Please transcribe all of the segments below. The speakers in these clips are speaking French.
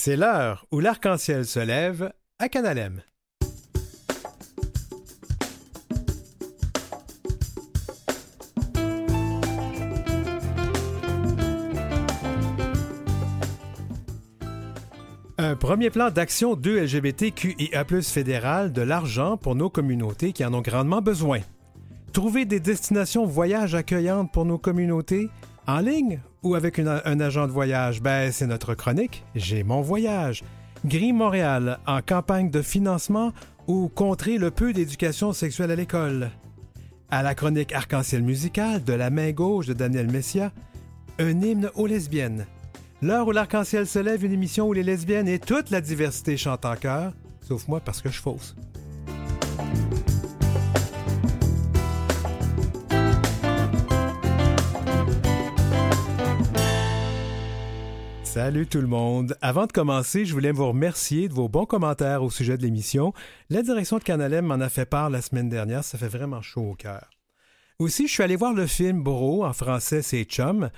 C'est l'heure où l'arc-en-ciel se lève à Canalem. Un premier plan d'action 2 LGBTQIA+ fédéral de l'argent pour nos communautés qui en ont grandement besoin. Trouver des destinations voyage accueillantes pour nos communautés en ligne ou avec un agent de voyage? Ben, c'est notre chronique J'ai mon voyage. Gris Montréal en campagne de financement ou contrer le peu d'éducation sexuelle à l'école? À la chronique Arc-en-ciel musical de la main gauche de Daniel Messia, un hymne aux lesbiennes. L'heure où l'arc-en-ciel se lève, une émission où les lesbiennes et toute la diversité chantent en chœur, sauf moi parce que je fausse. Salut tout le monde. Avant de commencer, je voulais vous remercier de vos bons commentaires au sujet de l'émission. La direction de Canalem m'en a fait part la semaine dernière, ça fait vraiment chaud au cœur. Aussi, je suis allé voir le film Boro, en français c'est Chum.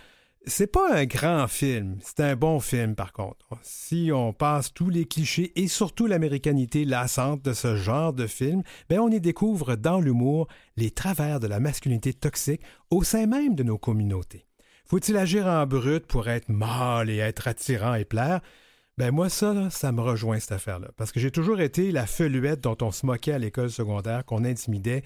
C'est pas un grand film, c'est un bon film par contre. Si on passe tous les clichés et surtout l'américanité lassante de ce genre de film, ben on y découvre dans l'humour les travers de la masculinité toxique au sein même de nos communautés. Faut-il agir en brut pour être mâle et être attirant et plaire? Ben moi, ça, ça me rejoint cette affaire-là. Parce que j'ai toujours été la feluette dont on se moquait à l'école secondaire, qu'on intimidait.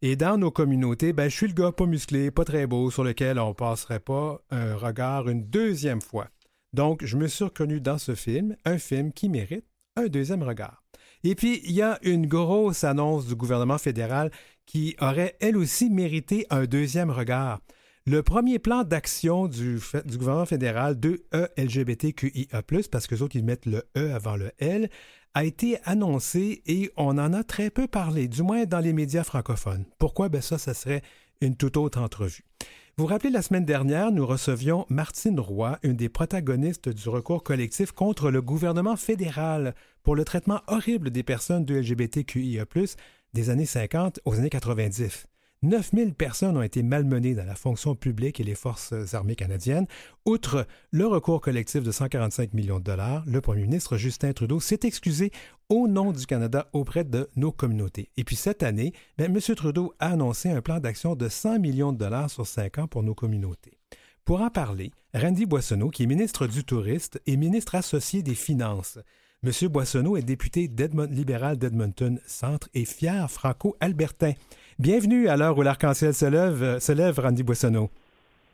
Et dans nos communautés, ben je suis le gars pas musclé, pas très beau, sur lequel on passerait pas un regard une deuxième fois. Donc, je me suis reconnu dans ce film, un film qui mérite un deuxième regard. Et puis, il y a une grosse annonce du gouvernement fédéral qui aurait elle aussi mérité un deuxième regard. Le premier plan d'action du, gouvernement fédéral de E LGBTQIA, parce que les autres, ils mettent le E avant le L, a été annoncé et on en a très peu parlé, du moins dans les médias francophones. Pourquoi? Ben ça, ça serait une toute autre entrevue. Vous vous rappelez, la semaine dernière, nous recevions Martine Roy, une des protagonistes du recours collectif contre le gouvernement fédéral pour le traitement horrible des personnes de LGBTQIA, des années 50 aux années 90. 9000 personnes ont été malmenées dans la fonction publique et les forces armées canadiennes. Outre le recours collectif de 145 millions de dollars, le premier ministre Justin Trudeau s'est excusé au nom du Canada auprès de nos communautés. Et puis cette année, ben, M. Trudeau a annoncé un plan d'action de 100 millions de dollars sur cinq ans pour nos communautés. Pour en parler, Randy Boissonneau, qui est ministre du Tourisme et ministre associé des Finances, M. Boissonneau est député libéral d'Edmonton Centre et fier franco-albertain. Bienvenue à l'heure où l'arc-en-ciel se lève, euh, se lève, Randy Boissonneau.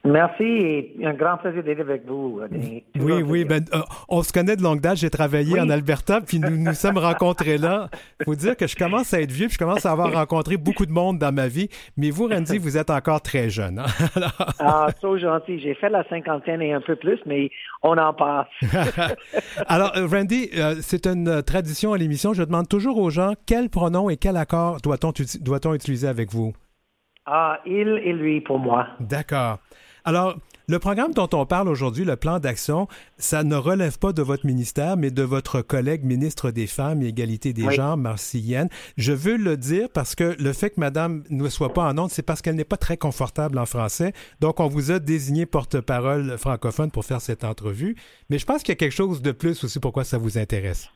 Merci et un grand plaisir d'être avec vous. Oui, oui, ben, euh, on se connaît de longue date. J'ai travaillé en Alberta, puis nous nous sommes rencontrés là. Il faut dire que je commence à être vieux, puis je commence à avoir rencontré beaucoup de monde dans ma vie. Mais vous, Randy, vous êtes encore très jeune. Hein? ah, trop gentil. J'ai fait la cinquantaine et un peu plus, mais on en passe. Alors, euh, Randy, euh, c'est une tradition à l'émission. Je demande toujours aux gens quel pronom et quel accord doit-on doit utiliser avec vous? Ah, il et lui pour moi. D'accord. Alors, le programme dont on parle aujourd'hui, le plan d'action, ça ne relève pas de votre ministère, mais de votre collègue ministre des Femmes et Égalité des Genres, Marcienne. Je veux le dire parce que le fait que Madame ne soit pas en onde, c'est parce qu'elle n'est pas très confortable en français. Donc, on vous a désigné porte-parole francophone pour faire cette entrevue. Mais je pense qu'il y a quelque chose de plus aussi pourquoi ça vous intéresse.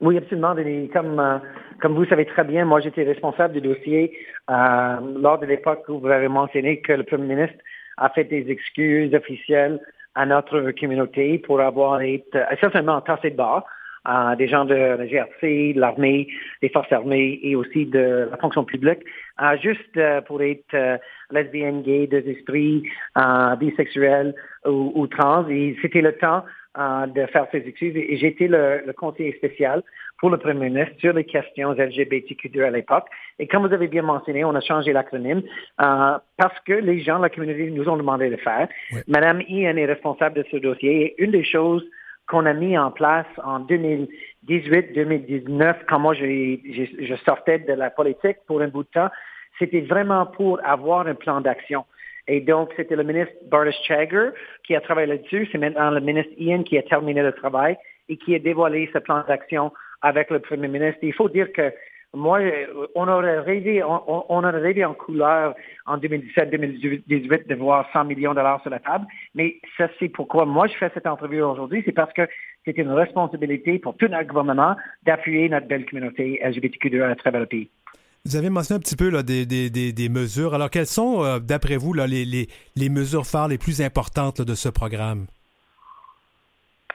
Oui, absolument. Comme, euh, comme vous savez très bien, moi, j'étais responsable du dossier euh, lors de l'époque où vous avez mentionné que le Premier ministre a fait des excuses officielles à notre communauté pour avoir été essentiellement tassé de. Euh, des gens de la GRC, de l'armée, des forces armées et aussi de la fonction publique, euh, juste euh, pour être euh, lesbienne, gay, des esprits, bisexuels ou, ou trans. Et c'était le temps de faire ces excuses. Et j'étais le, le, conseiller spécial pour le Premier ministre sur les questions LGBTQ2 à l'époque. Et comme vous avez bien mentionné, on a changé l'acronyme euh, parce que les gens de la communauté nous ont demandé de faire. Madame Ian est responsable de ce dossier. Et une des choses qu'on a mis en place en 2018-2019, quand moi je, je sortais de la politique pour un bout de temps, c'était vraiment pour avoir un plan d'action. Et donc, c'était le ministre Boris Chagger qui a travaillé là-dessus. C'est maintenant le ministre Ian qui a terminé le travail et qui a dévoilé ce plan d'action avec le premier ministre. Il faut dire que moi, on aurait rêvé, on, aurait rêvé en couleur en 2017-2018 de voir 100 millions de dollars sur la table. Mais ça, c'est pourquoi moi, je fais cette entrevue aujourd'hui. C'est parce que c'est une responsabilité pour tout notre gouvernement d'appuyer notre belle communauté LGBTQ2 à travers le pays. Vous avez mentionné un petit peu là, des, des, des, mesures. Alors, quelles sont, euh, d'après vous, là, les, les, les, mesures phares les plus importantes de ce programme?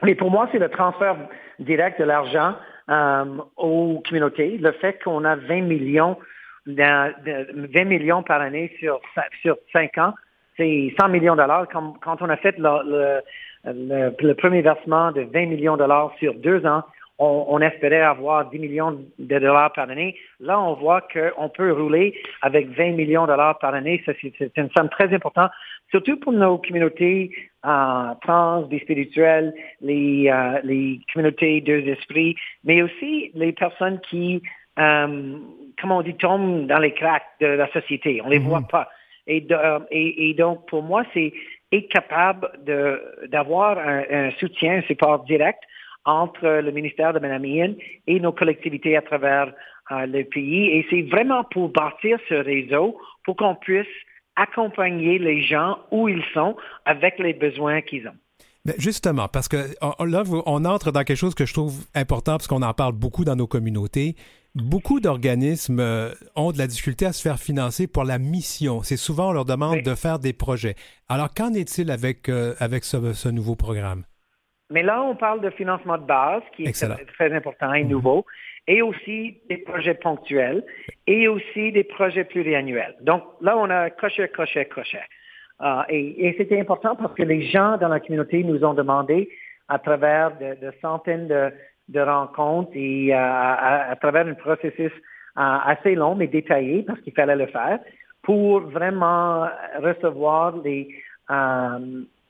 Mais pour moi, c'est le transfert direct de l'argent aux communautés. Le fait qu'on a 20 millions, de, 20 millions par année sur, sur 5 ans, c'est 100 millions de dollars. Quand, on a fait le, le, le, premier versement de 20 millions de dollars sur deux ans, on, espérait avoir 10 millions de dollars par année. Là, on voit qu'on peut rouler avec 20 millions de dollars par année. C'est une somme très importante, surtout pour nos communautés euh, trans, des spirituels, les, euh, les communautés deux esprits, mais aussi les personnes qui, euh, comment on dit, tombent dans les cracks de la société. On les mhm. voit pas. Et, et, et, donc, pour moi, c'est être capable d'avoir un, un, soutien, un support direct entre le ministère de Mme Ian et nos collectivités à travers euh, le pays. Et c'est vraiment pour bâtir ce réseau pour qu'on puisse accompagner les gens où ils sont avec les besoins qu'ils ont. Mais justement, parce que là, on entre dans quelque chose que je trouve important, parce qu'on en parle beaucoup dans nos communautés. Beaucoup d'organismes euh, ont de la difficulté à se faire financer pour la mission. C'est souvent, on leur demande de faire des projets. Alors, qu'en est-il avec, euh, avec ce nouveau programme? Mais là, on parle de financement de base, qui est très, important et nouveau, et aussi des projets ponctuels, et aussi des projets pluriannuels. Donc là, on a crochet, crochet, crochet. Euh, et, c'était important parce que les gens dans la communauté nous ont demandé, à travers de, centaines de, rencontres et euh, à, travers un processus euh, assez long mais détaillé, parce qu'il fallait le faire, pour vraiment recevoir les,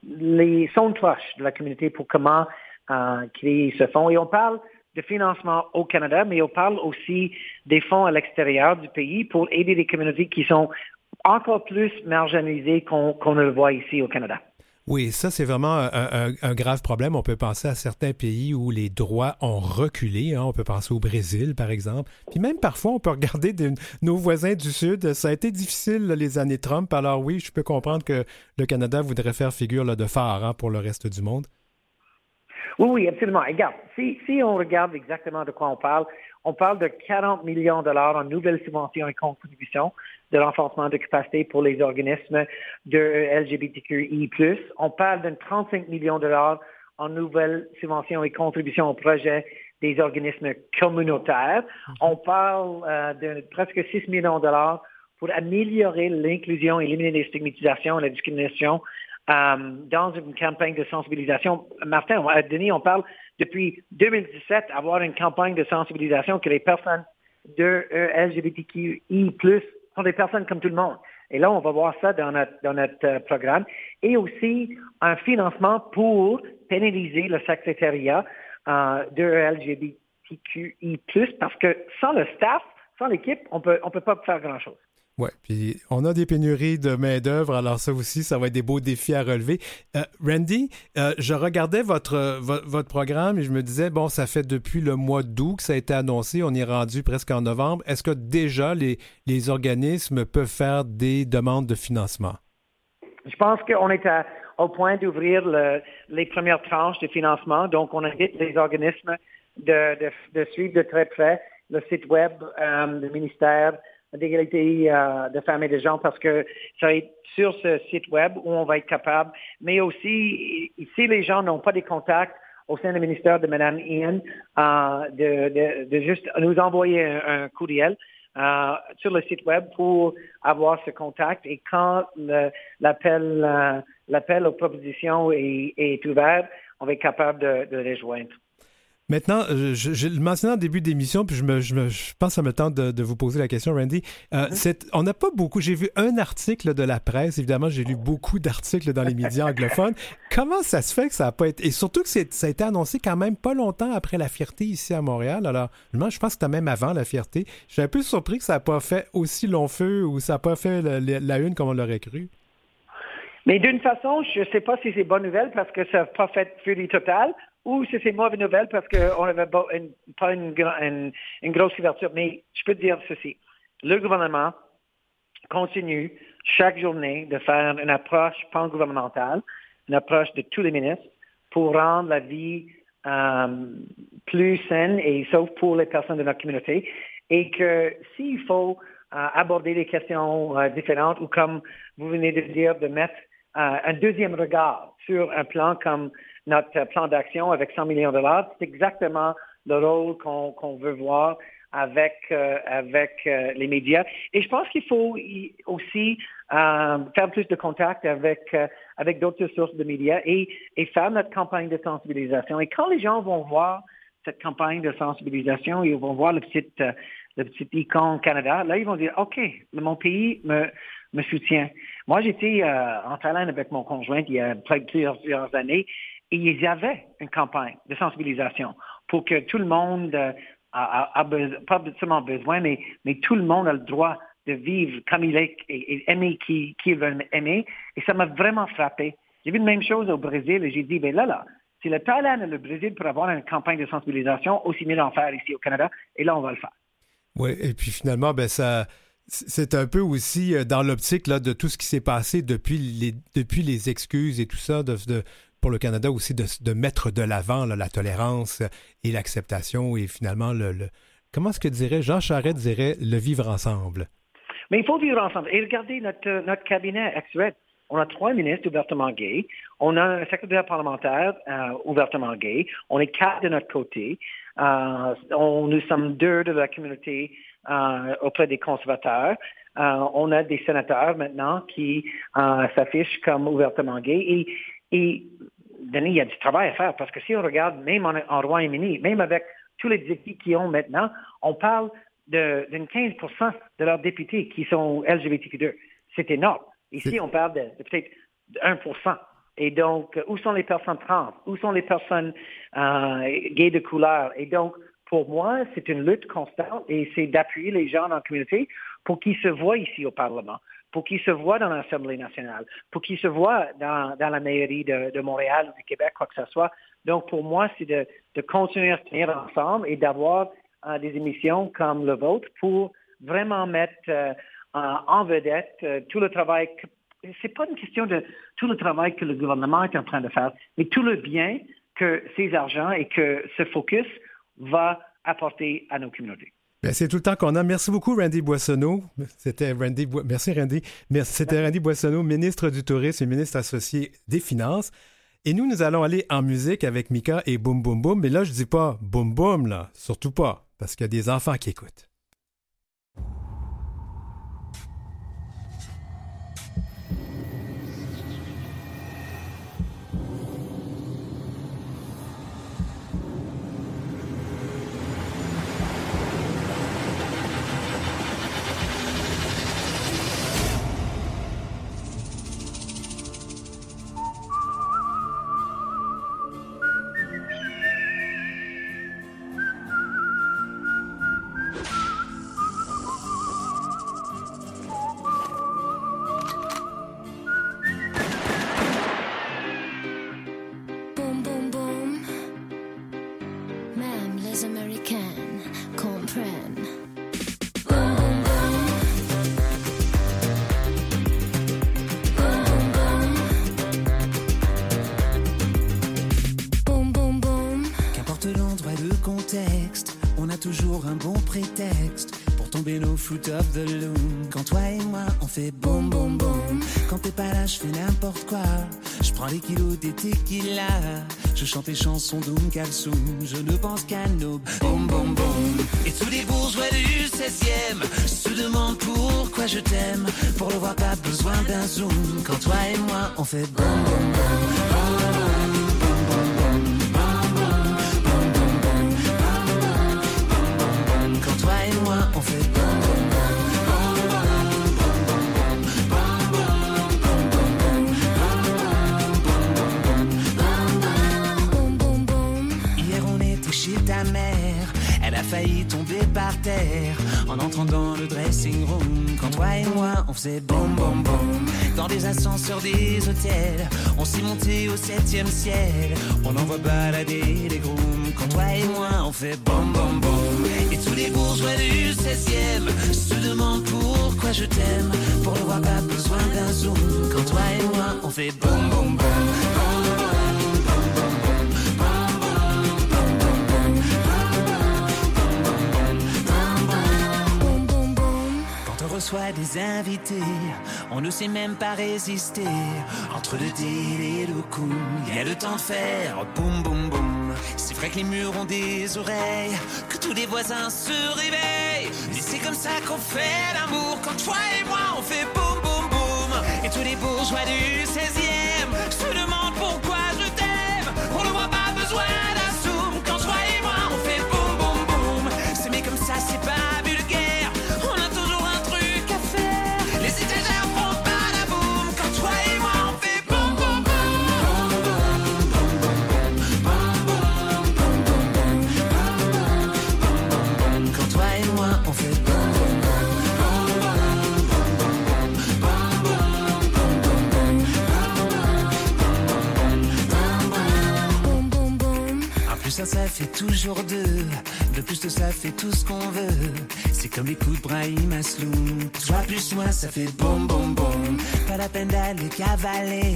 les sons de cloche de la communauté pour comment euh, créer ce fonds. Et on parle de financement au Canada, mais on parle aussi des fonds à l'extérieur du pays pour aider les communautés qui sont encore plus marginalisées qu'on ne le voit ici au Canada. Oui, ça, c'est vraiment un, grave problème. On peut penser à certains pays où les droits ont reculé. Hein. On peut penser au Brésil, par exemple. Puis même parfois, on peut regarder nos voisins du Sud. Ça a été difficile les années Trump. Alors oui, je peux comprendre que le Canada voudrait faire figure de phare hein, pour le reste du monde. Oui, oui, absolument. Regarde, si, si on regarde exactement de quoi on parle, on parle de 40 millions de dollars en nouvelles subventions et contributions de renforcement de capacité pour les organismes de LGBTQI+. On parle de 35 millions de dollars en nouvelles subventions et contributions au projet des organismes communautaires. Mhm. On parle euh, de presque 6 millions de dollars pour améliorer l'inclusion, éliminer les stigmatisations et la discrimination euh, dans une campagne de sensibilisation. Martin, à Denis, on parle depuis 2017 avoir une campagne de sensibilisation que les personnes de LGBTQI+, sont des personnes comme tout le monde. Et là, on va voir ça dans notre, dans notre euh, programme. Et aussi un financement pour pénaliser le secrétariat euh, de LGBTQI+, parce que sans le staff, sans l'équipe, on peut, on peut pas faire grand-chose. Oui, puis on a des pénuries de main-d'œuvre, alors ça aussi, ça va être des beaux défis à relever. Euh, Randy, euh, je regardais votre, votre programme et je me disais, bon, ça fait depuis le mois d'août que ça a été annoncé, on est rendu presque en novembre. Est-ce que déjà les, les organismes peuvent faire des demandes de financement? Je pense qu'on est au point d'ouvrir les premières tranches de financement, donc on invite les organismes de, de, suivre de très près le site web euh, du ministère d'égalité euh, de femmes et de gens parce que ça va être sur ce site web où on va être capable, mais aussi si les gens n'ont pas des contacts au sein du ministère de Mme Ian, euh, de, de, juste nous envoyer un, courriel euh, sur le site web pour avoir ce contact et quand l'appel l'appel aux propositions est, est, ouvert, on va être capable de, de les joindre. Maintenant, euh, je, le mentionnais en début d'émission, puis je, me, je, pense que ça me tente de, vous poser la question, Randy. Euh, mm-hmm. on n'a pas beaucoup. J'ai vu un article de la presse. Évidemment, j'ai lu beaucoup d'articles dans les médias anglophones. Comment ça se fait que ça n'a pas été. Et surtout que ça a été annoncé quand même pas longtemps après la fierté ici à Montréal. Alors, je pense que c'était même avant la fierté. Je suis un peu surpris que ça n'a pas fait aussi long feu ou ça n'a pas fait la, une comme on l'aurait cru. Mais d'une façon, je ne sais pas si c'est bonne nouvelle parce que ça n'a pas fait furie totale ou c'est mauvaise nouvelle parce qu'on n'avait pas une, une, grosse couverture. Mais je peux te dire ceci. Le gouvernement continue chaque journée de faire une approche pan-gouvernementale, une approche de tous les ministres pour rendre la vie euh, plus saine et sauf pour les personnes de notre communauté. Et que s'il faut euh, aborder des questions euh, différentes ou comme vous venez de dire, de mettre un deuxième regard sur un plan comme notre plan d'action avec 100 millions de dollars, c'est exactement le rôle qu'on veut voir avec euh, avec euh, les médias. Et je pense qu'il faut aussi euh, faire plus de contact avec avec d'autres sources de médias et, et faire notre campagne de sensibilisation. Et quand les gens vont voir cette campagne de sensibilisation, ils vont voir le petit le petit icône Canada, là ils vont dire OK, mon pays me me soutient. Moi j'étais en Thaïlande avec mon conjoint il y a plusieurs années et il y avait une campagne de sensibilisation pour que tout le monde a, pas seulement besoin, mais, mais tout le monde a le droit de vivre comme il est et, aimer qui, qui veut aimer. Et ça m'a vraiment frappé. J'ai vu la même chose au Brésil et j'ai dit, ben là, là, si le Thaïlande et le Brésil pour avoir une campagne de sensibilisation, aussi mieux d'en faire ici au Canada, et là, on va le faire. Oui, et puis finalement, ben ça, c'est un peu aussi euh, dans l'optique de tout ce qui s'est passé depuis les, depuis les excuses et tout ça, de, pour le Canada aussi de, mettre de l'avant la tolérance et l'acceptation et finalement le, comment est-ce que dirait Jean Charest dirait le vivre ensemble? Mais il faut vivre ensemble. Et regardez notre, notre cabinet actuel. On a trois ministres ouvertement gays. On a un secrétaire parlementaire euh, ouvertement gay. On est quatre de notre côté. Euh, on, nous sommes deux de la communauté euh, auprès des conservateurs. on a des sénateurs maintenant qui s'affichent comme ouvertement gays. Et Il y a du travail à faire parce que si on regarde même en, Royaume-Uni, même avec tous les députés qu'ils ont maintenant, on parle d'une 15% de leurs députés qui sont LGBTQ2. C'est énorme. Ici, on parle de, peut-être 1% et donc, où sont les personnes trans? Où sont les personnes euh, gays de couleur? Et donc, pour moi, c'est une lutte constante et c'est d'appuyer les gens dans la communauté pour qu'ils se voient ici au Parlement pour qu'ils se voient dans l'Assemblée nationale, pour qu'ils se voient dans, la mairie de, Montréal ou du Québec, quoi que ce soit. Donc, pour moi, c'est de, continuer à se tenir ensemble et d'avoir euh, des émissions comme le vôtre pour vraiment mettre euh, en vedette euh, tout le travail. C'est pas une question de tout le travail que le gouvernement est en train de faire, mais tout le bien que ces argents et que ce focus va apporter à nos communautés. Ben, c'est tout le temps qu'on a. Merci beaucoup, Randy Boissonneau. C'était Randy. Merci, Randy. C'était Randy Boissonneau, ministre du Tourisme et ministre associé des Finances. Et nous, nous allons aller en musique avec Mika et Boum Boum Boum. Mais là, je dis pas Boum Boum, là. Surtout pas. Parce qu'il y a des enfants qui écoutent. Je chante les chansons d'Oum Kalsoum. Je ne pense qu'à nos boum boum boum. Et tous les bourgeois du 16e se demandent pourquoi je t'aime. Pour le voir, pas besoin d'un zoom. Quand toi et moi on fait boum boum boum. On faisait boum boum boum. Dans des ascenseurs des hôtels, on s'est monté au septième ciel. On envoie balader les grooms. Quand toi et moi, on fait boum boum boum. Et tous les bourgeois du 16e se demandent pourquoi je t'aime. Pour le voir, pas besoin d'un zoom. Quand toi et moi, on fait boum boum boum. Reçoit des invités, on ne sait même pas résister. Entre le deal et le coup, il y a le temps de faire boum boum boum. C'est vrai que les murs ont des oreilles, que tous les voisins se réveillent. Mais c'est comme ça qu'on fait l'amour, quand toi et moi on fait boum boum boum. Et tous les bourgeois du 16e toujours deux. De plus de ça fait tout ce qu'on veut. C'est comme les coups de Brahim Asloum. Toi plus moi, ça fait boum boum boum. Pas la peine d'aller cavaler.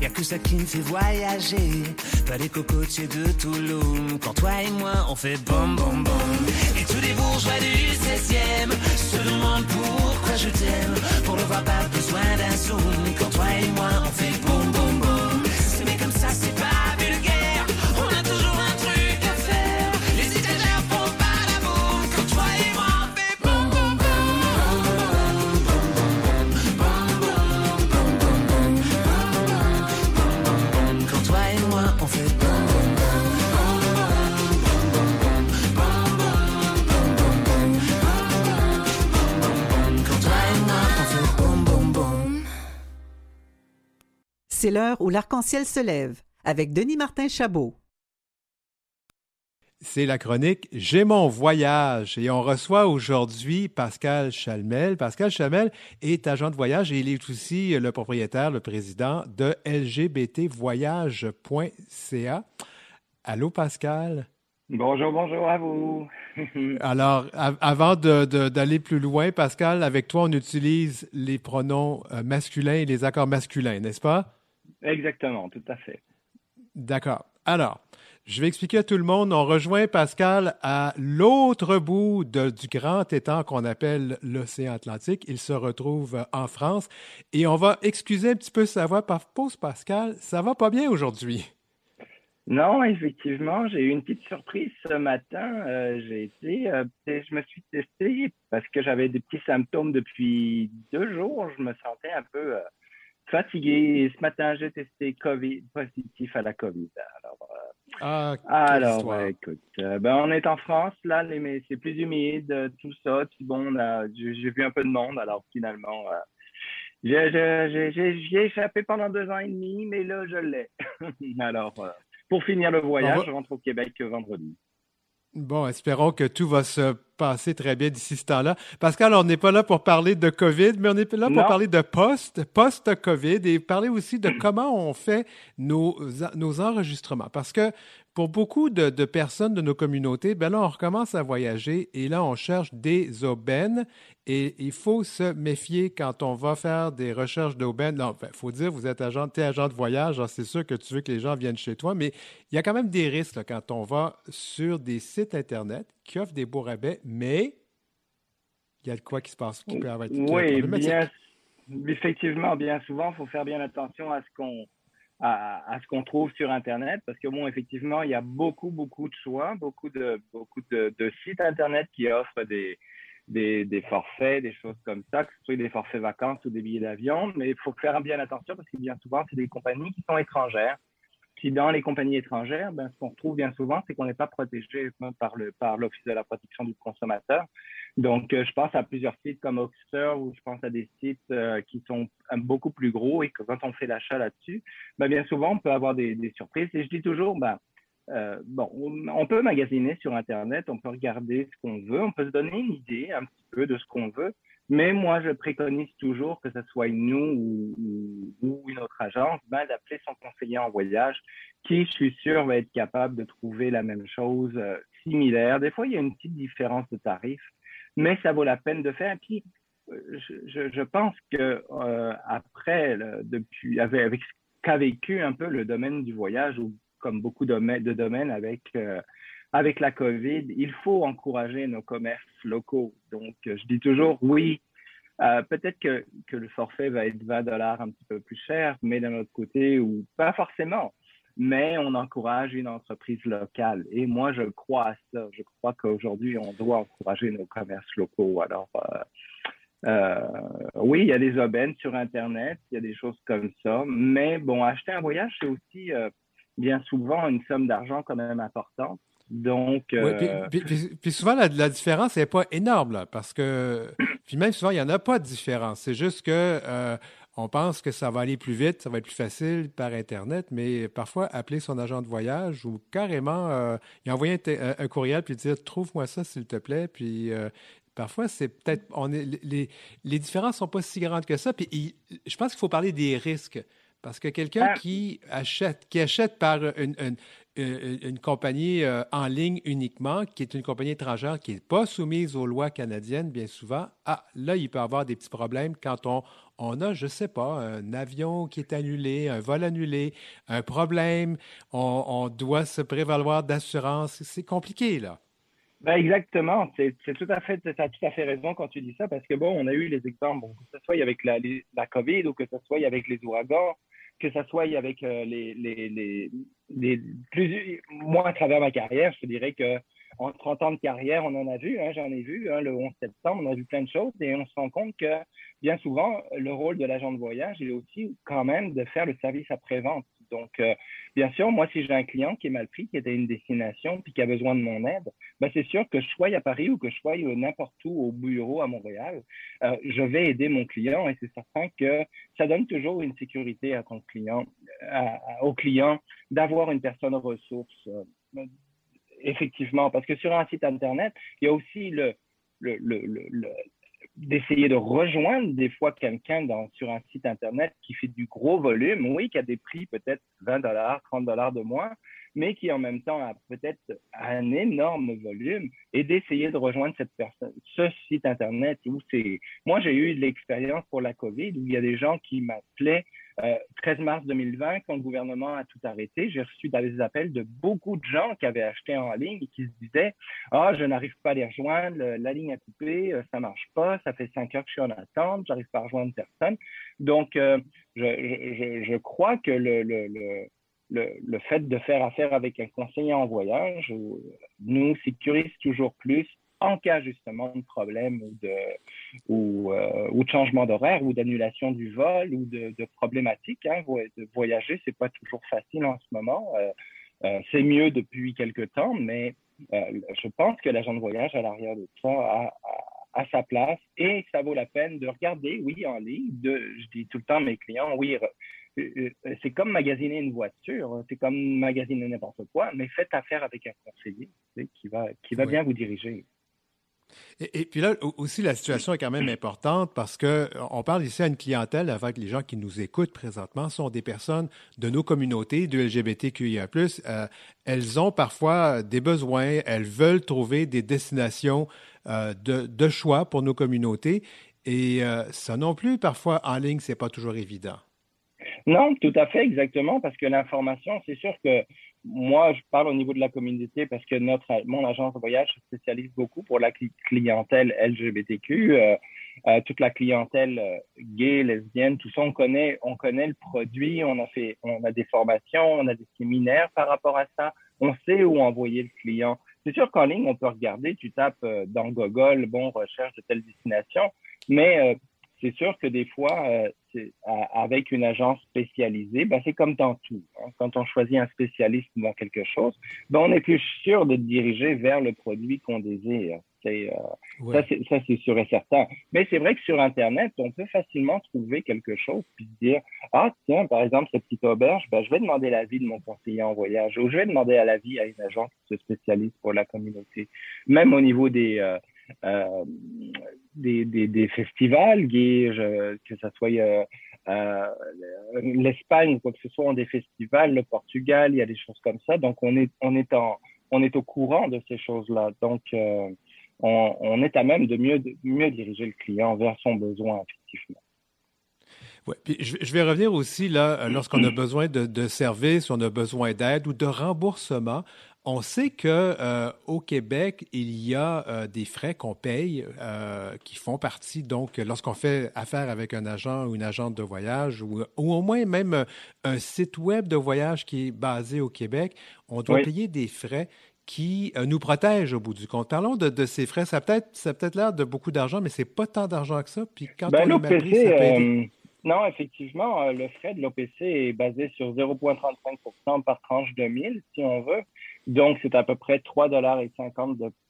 Y'a que ça qui me fait voyager. Pas les cocotiers de Toulouse. Quand toi et moi, on fait boum boum boum. Et tous les bourgeois du 16e se demandent pourquoi je t'aime. Pour le voir, pas besoin d'un zoom. Quand toi et moi, on fait C'est l'heure où l'arc-en-ciel se lève avec Denis Martin Chabot. C'est la chronique J'ai mon voyage et on reçoit aujourd'hui Pascal Chalmel. Pascal Chalmel est agent de voyage et il est aussi le propriétaire, le président de lgbtvoyage.ca. Allô Pascal? Bonjour, bonjour à vous. Alors, avant d'aller plus loin, Pascal, avec toi, on utilise les pronoms euh, masculins et les accords masculins, n'est-ce pas? Exactement, tout à fait. D'accord. Alors, je vais expliquer à tout le monde. On rejoint Pascal à l'autre bout du grand étang qu'on appelle l'océan Atlantique. Il se retrouve en France et on va excuser un petit peu sa voix par pause, Pascal. Ça va pas bien aujourd'hui? Non, effectivement, j'ai eu une petite surprise ce matin. Euh, j'ai été, euh, je me suis testé parce que j'avais des petits symptômes depuis deux jours. Je me sentais un peu euh, fatigué. ce matin, j'ai testé COVID, positif à la COVID. Alors, euh, ah, alors écoute, euh, ben, on est en France, là, mais c'est plus humide, euh, tout ça. Puis bon, j'ai vu un peu de monde, alors finalement, j'ai échappé pendant deux ans et demi, mais là, je l'ai. alors, pour finir le voyage, je rentre au Québec vendredi. Bon, espérons que tout va se passer très bien d'ici ce temps-là. Pascal, on n'est pas là pour parler de COVID, mais on est là pour parler de post, post-COVID et parler aussi de comment on fait nos, nos enregistrements. Parce que pour beaucoup de, personnes de nos communautés, ben là, on recommence à voyager et là, on cherche des aubaines et il faut se méfier quand on va faire des recherches d'aubaines. Non, il faut dire, vous êtes agent, es agent de voyage, c'est sûr que tu veux que les gens viennent chez toi, mais il y a quand même des risques quand on va sur des sites Internet qui offrent des beaux rabais, mais il y a de quoi qui se passe qui peut avoir Oui, bien, effectivement, bien souvent, il faut faire bien attention à ce qu'on à, ce qu'on trouve sur Internet, parce que bon, effectivement, il y a beaucoup, beaucoup de choix, beaucoup de, beaucoup de, sites Internet qui offrent des, des, des, forfaits, des choses comme ça, que ce soit des forfaits vacances ou des billets d'avion, mais il faut faire bien attention parce que bien souvent, c'est des compagnies qui sont étrangères. Dans les compagnies étrangères, ben, ce qu'on trouve bien souvent, c'est qu'on n'est pas protégé par l'Office de la protection du consommateur. Donc, euh, je pense à plusieurs sites comme Oxford ou je pense à des sites euh, qui sont beaucoup plus gros et que quand on fait l'achat là-dessus, ben, bien souvent, on peut avoir des, surprises. Et je dis toujours, ben, euh, on peut magasiner sur Internet, on peut regarder ce qu'on veut, on peut se donner une idée un petit peu de ce qu'on veut, mais moi, je préconise toujours que ce soit nous ou, une autre agence, ben, d'appeler son conseiller en voyage qui, je suis sûr, va être capable de trouver la même chose euh, similaire. Des fois, il y a une petite différence de tarif, mais ça vaut la peine de faire. Puis, euh, je, je pense que après, depuis, avec, ce qu'a vécu un peu le domaine du voyage, ou comme beaucoup de, domaines avec, euh, avec la COVID, il faut encourager nos commerces locaux. Donc, euh, je dis toujours oui. Euh, peut-être que, le forfait va être 20 dollars un petit peu plus cher, mais d'un autre côté, ou pas forcément, mais on encourage une entreprise locale. Et moi, je crois à ça. Je crois qu'aujourd'hui, on doit encourager nos commerces locaux. Alors, oui, il y a des aubaines sur Internet, il y a des choses comme ça, mais bon, acheter un voyage, c'est aussi bien souvent une somme d'argent quand même importante. Donc, euh, puis, souvent, la, différence n'est pas énorme, parce que, puis même souvent, il n'y en a pas de différence. C'est juste que euh, on pense que ça va aller plus vite, ça va être plus facile par Internet, mais parfois, appeler son agent de voyage ou carrément, euh, envoyer un, courriel puis dire Trouve-moi ça, s'il te plaît. Puis parfois, c'est peut-être. On est, les, les différences ne sont pas si grandes que ça. Puis je pense qu'il faut parler des risques. Parce que quelqu'un ah. qui achète, qui achète par une, une, compagnie euh, en ligne uniquement, qui est une compagnie étrangère qui n'est pas soumise aux lois canadiennes, bien souvent, ah, là, il peut avoir des petits problèmes quand on, on a, je ne sais pas, un avion qui est annulé, un vol annulé, un problème, on, doit se prévaloir d'assurance. C'est compliqué, là. Ben exactement, c'est tout à fait, tu as tout à fait raison quand tu dis ça, parce que bon, on a eu les exemples, que ce soit avec la, la COVID ou que ce soit avec les ouragans, que ce soit avec euh, les, les, les, plus, moi, à travers ma carrière, je te dirais que en 30 ans de carrière, on en a vu, hein, j'en ai vu, hein, le 11 septembre, on a vu plein de choses et on se rend compte que bien souvent, le rôle de l'agent de voyage est aussi quand même de faire le service après-vente. Donc, euh, bien sûr, moi, si j'ai un client qui est mal pris, qui est à une destination, puis qui a besoin de mon aide, ben, c'est sûr que je sois à Paris ou que je sois n'importe où au bureau à Montréal, euh, je vais aider mon client et c'est certain que ça donne toujours une sécurité à ton client, au client d'avoir une personne ressource. Euh, effectivement, parce que sur un site Internet, il y a aussi le, d'essayer de rejoindre des fois quelqu'un sur un site Internet qui fait du gros volume, oui, qui a des prix peut-être 20 dollars, 30 dollars de moins, mais qui en même temps a peut-être un énorme volume et d'essayer de rejoindre cette personne, ce site Internet où c'est. Moi, j'ai eu de l'expérience pour la COVID où il y a des gens qui m'appelaient 13 euh, mars 2020, quand le gouvernement a tout arrêté, j'ai reçu des appels de beaucoup de gens qui avaient acheté en ligne et qui se disaient Ah, je n'arrive pas à les rejoindre, la ligne a coupé, euh, ça marche pas, ça fait cinq heures que je suis en attente, j'arrive pas à rejoindre personne. Donc, euh, je, je, je, crois que le, le, le le, fait de faire affaire avec un conseiller en voyage nous sécurise toujours plus en cas justement de problème ou de, ou, euh, de changement d'horaire ou d'annulation du vol ou de, de problématiques. Hein. De voyager, c'est pas toujours facile en ce moment. Euh, euh, c'est mieux depuis quelque temps, mais je pense que l'agent de voyage à l'arrière de ça a, sa place et ça vaut la peine de regarder, oui, en ligne. Je dis tout le temps à mes clients, oui, euh, euh, c'est comme magasiner une voiture, hein. c'est comme magasiner n'importe quoi, mais faites affaire avec un conseiller qui va, qui va bien vous diriger. Et, puis là aussi, la situation est quand même importante parce que on parle ici à une clientèle avec les gens qui nous écoutent présentement sont des personnes de nos communautés, de LGBTQIA+. Euh, elles ont parfois des besoins, elles veulent trouver des destinations de, de, choix pour nos communautés. Et ça non plus, parfois en ligne, c'est pas toujours évident. Non, tout à fait, exactement, parce que l'information, c'est sûr que moi, je parle au niveau de la communauté parce que notre, mon agence de voyage se spécialise beaucoup pour la clientèle LGBTQ, euh, euh, toute la clientèle euh, gay, lesbienne, tout ça, on connaît, on connaît le produit, on a fait, on a des formations, on a des séminaires par rapport à ça, on sait où envoyer le client. C'est sûr qu'en ligne, on peut regarder, tu tapes dans Google, bon, recherche de telle destination, mais c'est sûr que des fois, avec une agence spécialisée, ben, c'est comme dans tout. Hein. Quand on choisit un spécialiste dans quelque chose, ben, on est plus sûr de diriger vers le produit qu'on désire. C'est, euh, Ça, c'est, ça, c'est sûr et certain. Mais c'est vrai que sur Internet, on peut facilement trouver quelque chose puis dire, ah, tiens, par exemple, cette petite auberge, ben, je vais demander l'avis de mon conseiller en voyage ou je vais demander à l'avis à une agence qui se spécialise pour la communauté. Même au niveau des, euh, des, des, des, festivals gays, que ce soit euh, euh, l'Espagne ou quoi que ce soit, ont des festivals, le Portugal, il y a des choses comme ça. Donc, on est, on est, en, on est au courant de ces choses-là. Donc, euh, on, on, est à même de mieux, de mieux diriger le client vers son besoin, effectivement. Ouais, puis je, je, vais revenir aussi là, lorsqu'on a besoin de, de services, on a besoin d'aide ou de remboursement. On sait que euh, au Québec, il y a euh, des frais qu'on paye euh, qui font partie, donc, lorsqu'on fait affaire avec un agent ou une agente de voyage ou, ou, au moins même un site web de voyage qui est basé au Québec, on doit oui. payer des frais qui nous protègent au bout du compte. Parlons de, de ces frais. Ça peut-être, ça peut-être l'air de beaucoup d'argent, mais c'est pas tant d'argent que ça. Puis quand ben, on est pris, ça peut aider. Non, effectivement, le frais de l'OPC est basé sur 0,35% par tranche de 1000, si on veut. Donc, c'est à peu près 3,50 dollars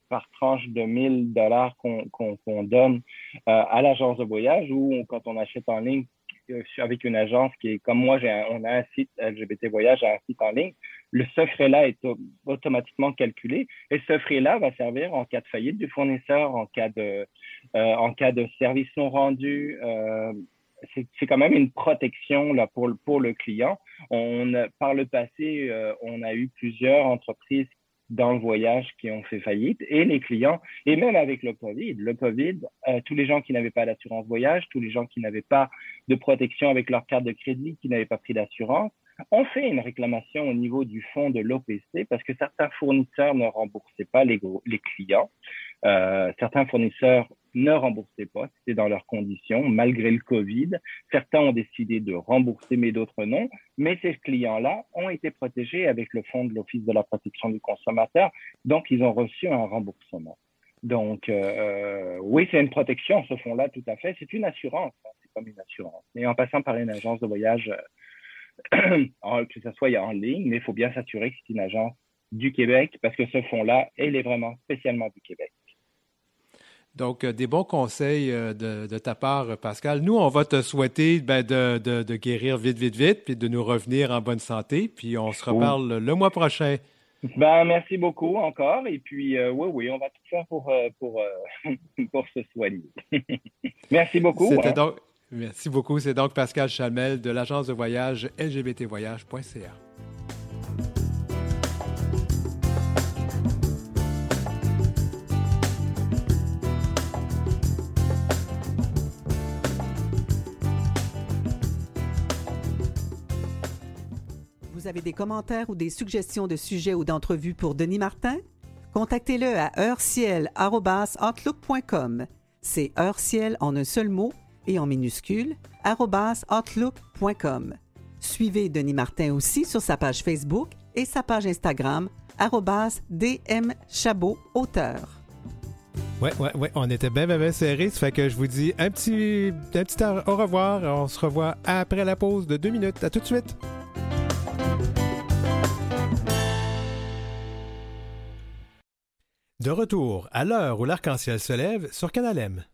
par tranche de 1000 dollars qu'on qu qu donne euh, à l'agence de voyage ou quand on achète en ligne euh, avec une agence qui est comme moi, on a un site LGBT Voyage, un site en ligne, le ce frais-là est automatiquement calculé et ce frais-là va servir en cas de faillite du fournisseur, en cas de, euh, en cas de service non rendu. C'est quand même une protection là, pour, pour le client. On, par le passé, euh, on a eu plusieurs entreprises dans le voyage qui ont fait faillite et les clients, et même avec le Covid, le Covid, euh, tous les gens qui n'avaient pas d'assurance voyage, tous les gens qui n'avaient pas de protection avec leur carte de crédit, qui n'avaient pas pris d'assurance, ont fait une réclamation au niveau du fonds de l'OPC parce que certains fournisseurs ne remboursaient pas les, les clients. Euh, certains fournisseurs ne remboursaient pas, c'était dans leurs conditions, malgré le Covid. Certains ont décidé de rembourser, mais d'autres non. Mais ces clients-là ont été protégés avec le fonds de l'Office de la protection du consommateur, donc ils ont reçu un remboursement. Donc, euh, oui, c'est une protection, ce fonds-là, tout à fait. C'est une assurance, hein, c'est comme une assurance. Mais en passant par une agence de voyage, euh, que ce soit en ligne, mais il faut bien s'assurer que c'est une agence du Québec, parce que ce fonds-là, il est vraiment spécialement du Québec. Donc, euh, des bons conseils euh, de, de, ta part, Pascal. Nous, on va te souhaiter ben, de, de, de, guérir vite, vite, vite, puis de nous revenir en bonne santé. Puis on se reparle oui. le mois prochain. Ben, merci beaucoup encore. Et puis, euh, oui, oui, on va tout faire pour, pour, pour se soigner. merci beaucoup. Hein. Donc, merci beaucoup. C'est donc Pascal Chamel de l'agence de voyage lgbtvoyage.ca. Vous avez des commentaires ou des suggestions de sujets ou d'entrevues pour Denis Martin? Contactez-le à heurciel.outlook.com. C'est heurciel en un seul mot et en minuscule, outlook.com. Suivez Denis Martin aussi sur sa page Facebook et sa page Instagram, dmchabot auteur. Ouais, ouais, ouais, on était bien, bien, bien serrés. Ça fait que je vous dis un petit, un petit au revoir. On se revoit après la pause de deux minutes. À tout de suite. De retour à l'heure où l'arc-en-ciel se lève sur Canal M.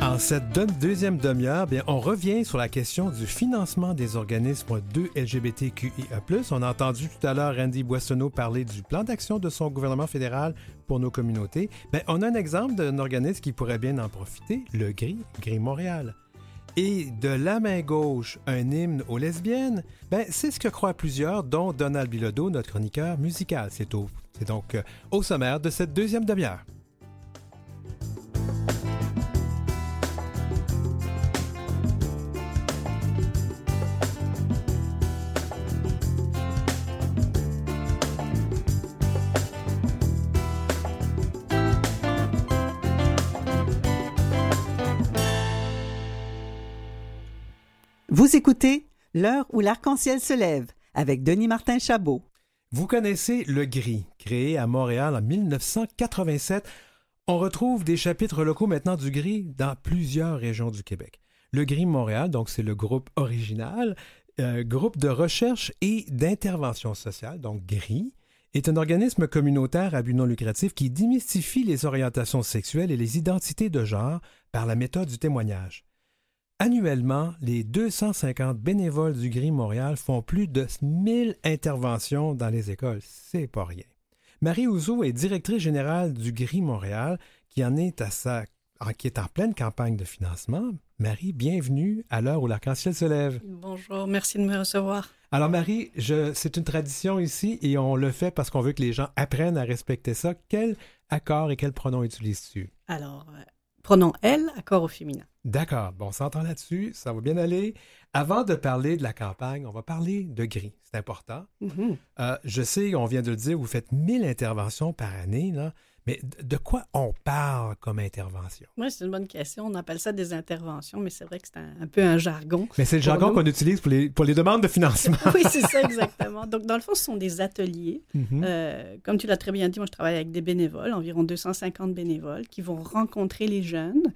Dans cette deuxième demi-heure, on revient sur la question du financement des organismes de LGBTQIA+. On a entendu tout à l'heure Randy Boissonneau parler du plan d'action de son gouvernement fédéral pour nos communautés. On a un exemple d'un organisme qui pourrait bien en profiter, le GRI, GRI Montréal. Et de la main gauche, un hymne aux lesbiennes, ben, c'est ce que croient plusieurs, dont Donald Bilodeau, notre chroniqueur musical. C'est donc euh, au sommaire de cette deuxième demi-heure. Vous écoutez L'heure où l'arc-en-ciel se lève avec Denis Martin Chabot. Vous connaissez le GRI, créé à Montréal en 1987. On retrouve des chapitres locaux maintenant du GRI dans plusieurs régions du Québec. Le GRI Montréal, donc c'est le groupe original, euh, Groupe de recherche et d'intervention sociale, donc GRI, est un organisme communautaire à but non lucratif qui démystifie les orientations sexuelles et les identités de genre par la méthode du témoignage. Annuellement, les 250 bénévoles du GRI Montréal font plus de 1000 interventions dans les écoles. C'est pas rien. Marie Ouzo est directrice générale du GRI Montréal, qui en est à sa qui est en pleine campagne de financement. Marie, bienvenue à l'heure où l'arc-en-ciel se lève. Bonjour, merci de me recevoir. Alors Marie, c'est une tradition ici et on le fait parce qu'on veut que les gens apprennent à respecter ça. Quel accord et quel pronom utilises-tu? Alors, euh, pronom elle, accord au féminin. D'accord, bon, on s'entend là-dessus, ça va bien aller. Avant de parler de la campagne, on va parler de gris, c'est important. Mm-hmm. Euh, je sais, on vient de le dire, vous faites 1000 interventions par année, là. Mais de quoi on parle comme intervention? Oui, c'est une bonne question. On appelle ça des interventions, mais c'est vrai que c'est un, peu un jargon. Mais c'est le jargon qu'on utilise pour les, pour les demandes de financement. oui, c'est ça, exactement. Donc, dans le fond, ce sont des ateliers. Mhm. Euh, comme tu l'as très bien dit, moi, je travaille avec des bénévoles, environ 250 bénévoles, qui vont rencontrer les jeunes.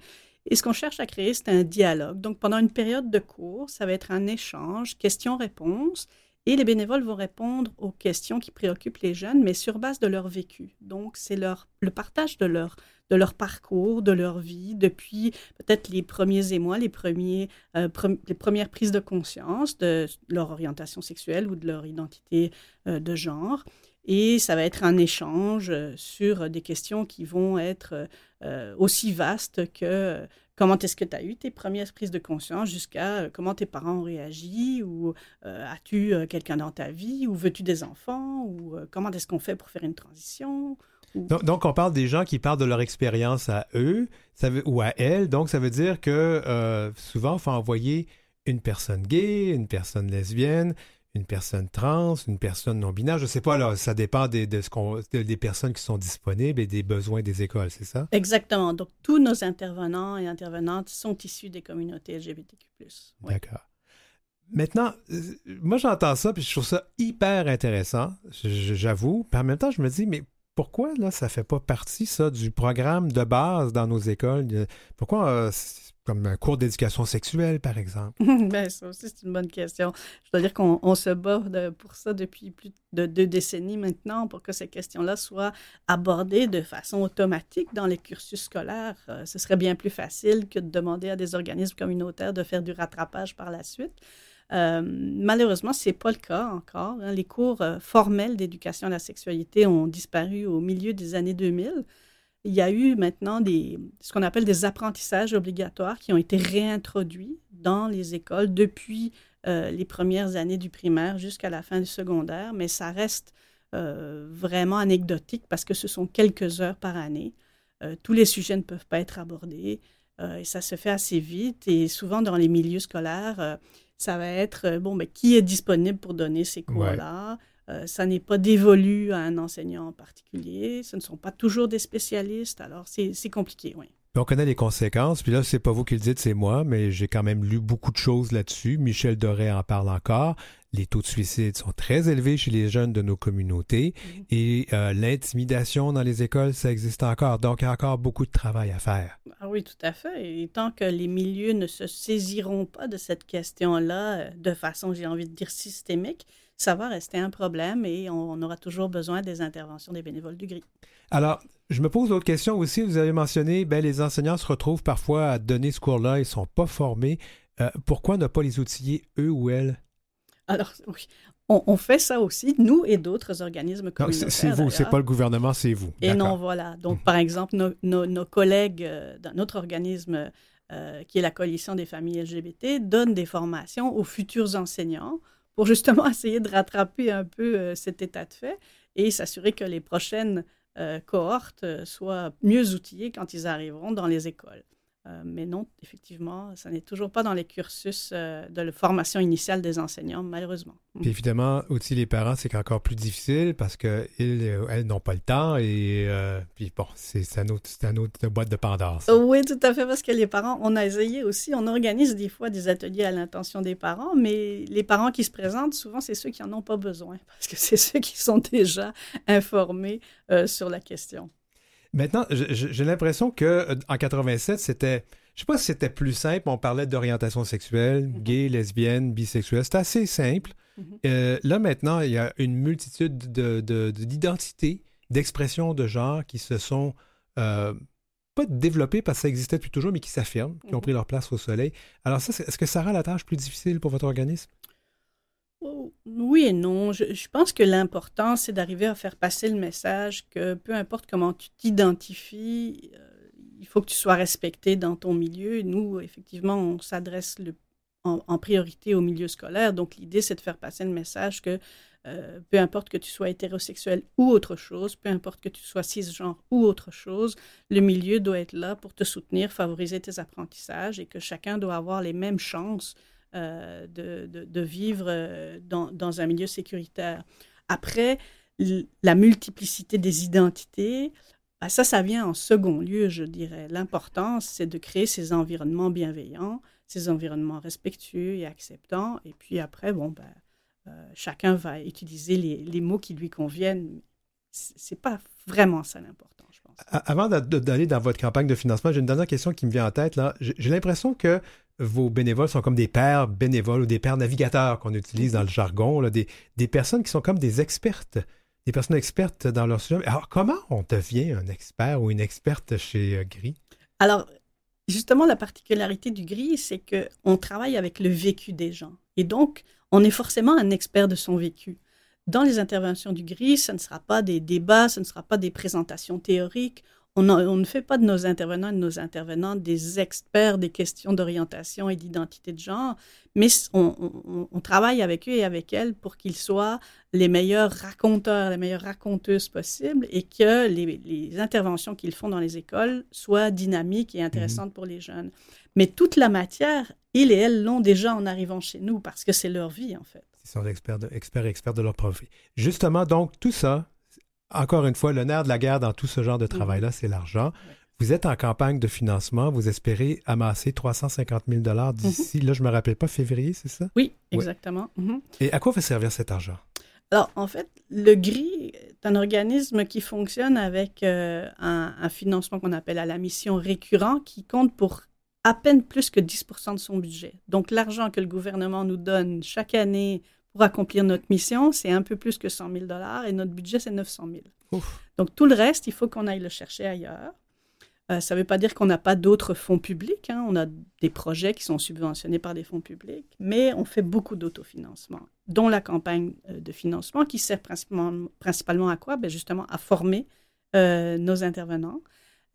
Et ce qu'on cherche à créer, c'est un dialogue. Donc, pendant une période de cours, ça va être un échange, questions-réponses. Et les bénévoles vont répondre aux questions qui préoccupent les jeunes, mais sur base de leur vécu. Donc, c'est le partage de leur, de leur parcours, de leur vie, depuis peut-être les premiers émois, les, premiers, euh, les premières prises de conscience de leur orientation sexuelle ou de leur identité euh, de genre. Et ça va être un échange euh, sur des questions qui vont être aussi vastes que comment est-ce que tu as eu tes premières prises de conscience jusqu'à euh, comment tes parents ont réagi ou euh, as-tu euh, quelqu'un dans ta vie ou veux-tu des enfants ou comment est-ce qu'on fait pour faire une transition donc, on parle des gens qui parlent de leur expérience à eux ça veut, ou à elles. Donc, ça veut dire que souvent, il faut envoyer une personne gay, une personne lesbienne, une personne trans, une personne non binaire, je ne sais pas, là, ça dépend des, de ce qu'on, des personnes qui sont disponibles et des besoins des écoles, c'est ça? Exactement. Donc, tous nos intervenants et intervenantes sont issus des communautés LGBTQ+. D'accord. Maintenant, euh, moi, j'entends ça, puis je trouve ça hyper intéressant, j'avoue. Puis en même temps, je me dis, mais pourquoi, là, ça ne fait pas partie, ça, du programme de base dans nos écoles? Pourquoi euh, comme un cours d'éducation sexuelle, par exemple? ben, ça aussi, c'est une bonne question. Je dois dire qu'on se bat pour ça depuis plus de deux décennies maintenant, pour que ces questions-là soient abordées de façon automatique dans les cursus scolaires. Euh, ce serait bien plus facile que de demander à des organismes communautaires de faire du rattrapage par la suite. Euh, malheureusement, ce n'est pas le cas encore. Hein. Les cours euh, formels d'éducation à la sexualité ont disparu au milieu des années 2000 il y a eu maintenant ce qu'on appelle des apprentissages obligatoires qui ont été réintroduits dans les écoles depuis euh, les premières années du primaire jusqu'à la fin du secondaire, mais ça reste euh, vraiment anecdotique parce que ce sont quelques heures par année. Euh, tous les sujets ne peuvent pas être abordés et ça se fait assez vite et souvent dans les milieux scolaires, ça va être, bon, mais qui est disponible pour donner ces cours-là? Euh, ça n'est pas dévolu à un enseignant en particulier. Ce ne sont pas toujours des spécialistes. Alors, c'est compliqué, oui. On connaît les conséquences, puis là, c'est pas vous qui le dites, c'est moi, mais j'ai quand même lu beaucoup de choses là-dessus. Michel Doré en parle encore. Les taux de suicide sont très élevés chez les jeunes de nos communautés mm-hmm. et euh, l'intimidation dans les écoles, ça existe encore. Donc, il y a encore beaucoup de travail à faire. Ah oui, tout à fait. Et tant que les milieux ne se saisiront pas de cette question-là euh, de façon, j'ai envie de dire, systémique, ça va rester un problème et on, aura toujours besoin des interventions des bénévoles du GRI. Alors, je me pose d'autres questions aussi. Vous avez mentionné, ben, les enseignants se retrouvent parfois à donner ce cours-là, ils ne sont pas formés. Euh, pourquoi ne pas les outiller, eux ou elles? Alors, oui, on, fait ça aussi, nous et d'autres organismes communautaires. C'est vous, c'est pas le gouvernement, c'est vous. Et non, voilà. Donc, mmh. par exemple, nos, collègues euh, d'un autre organisme euh, qui est la Coalition des familles LGBT donnent des formations aux futurs enseignants pour justement essayer de rattraper un peu euh, cet état de fait et s'assurer que les prochaines euh, cohortes euh, soient mieux outillées quand ils arriveront dans les écoles. Euh, mais non, effectivement, ça n'est toujours pas dans les cursus euh, de la formation initiale des enseignants, malheureusement. Puis évidemment, aussi les parents, c'est encore plus difficile parce qu'elles euh, elles n'ont pas le temps et puis bon, c'est un autre, un autre boîte de Pandore. Oui, tout à fait, parce que les parents, on a essayé aussi, on organise des fois des ateliers à l'intention des parents, mais les parents qui se présentent, souvent, c'est ceux qui n'en ont pas besoin parce que c'est ceux qui sont déjà informés sur la question. Maintenant, j'ai l'impression que euh, en 87, c'était Je sais pas si c'était plus simple. On parlait d'orientation sexuelle, Mhm. gay, lesbienne, bisexuelle. C'était assez simple. Mhm. Euh, là, maintenant, il y a une multitude de- de- de- d'identités, d'expressions de genre qui se sont euh, pas développées parce que ça existait depuis toujours, mais qui s'affirment, qui ont Mhm. pris leur place au soleil. Alors ça, est-ce que ça rend la tâche plus difficile pour votre organisme? Oh, Oui et non. Je, pense que l'important, c'est d'arriver à faire passer le message que peu importe comment tu t'identifies, euh, il faut que tu sois respecté dans ton milieu. Nous, effectivement, on s'adresse en, en priorité au milieu scolaire. Donc, l'idée, c'est de faire passer le message que euh, peu importe que tu sois hétérosexuel ou autre chose, peu importe que tu sois cisgenre ou autre chose, le milieu doit être là pour te soutenir, favoriser tes apprentissages et que chacun doit avoir les mêmes chances euh, de, de- vivre euh, dans, dans un milieu sécuritaire. Après, la multiplicité des identités, ben ça, ça vient en second lieu, je dirais. L'important, c'est de créer ces environnements bienveillants, ces environnements respectueux et acceptants. Et puis après, bon, ben, chacun va utiliser les, les mots qui lui conviennent. C'est pas vraiment ça l'important, je pense. Avant d'aller dans votre campagne de financement, j'ai une dernière question qui me vient en tête. j'ai l'impression que vos bénévoles sont comme des pères bénévoles ou des pères navigateurs qu'on utilise dans le jargon, là, des, des personnes qui sont comme des expertes, des personnes expertes dans leur sujet. Alors, comment on devient un expert ou une experte chez euh, Gris? Alors, justement, la particularité du gris, c'est que on travaille avec le vécu des gens. Et donc, on est forcément un expert de son vécu. Dans les interventions du gris, ce ne sera pas des débats, ce ne sera pas des présentations théoriques. On, ne fait pas de nos intervenants et de nos intervenantes des experts des questions d'orientation et d'identité de genre, mais on, on- on travaille avec eux et avec elles pour qu'ils soient les meilleurs raconteurs, les meilleures raconteuses possibles et que les, les interventions qu'ils font dans les écoles soient dynamiques et intéressantes pour les jeunes. Mais toute la matière, ils et elles l'ont déjà en arrivant chez nous parce que c'est leur vie, en fait. Ils sont experts, de- experts et experts de leur profit. Justement, donc, tout ça, encore une fois, le nerf de la guerre dans tout ce genre de travail-là, c'est l'argent. Vous êtes en campagne de financement, vous espérez amasser 350 000 d'ici, là, je ne me rappelle pas, février, c'est ça? Oui, Ouais. exactement. Mhm. Et à quoi va servir cet argent? Alors, en fait, le GRI est un organisme qui fonctionne avec euh, un, un financement qu'on appelle à la mission récurrent qui compte pour à peine plus que 10% de son budget. Donc, l'argent que le gouvernement nous donne chaque année pour accomplir notre mission, c'est un peu plus que 100 000 et notre budget, c'est 900 000. Ouf. Donc, tout le reste, il faut qu'on aille le chercher ailleurs. Euh, ça ne veut pas dire qu'on n'a pas d'autres fonds publics. hein. On a des projets qui sont subventionnés par des fonds publics, mais on fait beaucoup d'autofinancement, dont la campagne euh, de financement qui sert principalement, principalement à quoi? Ben Justement, à former euh, nos intervenants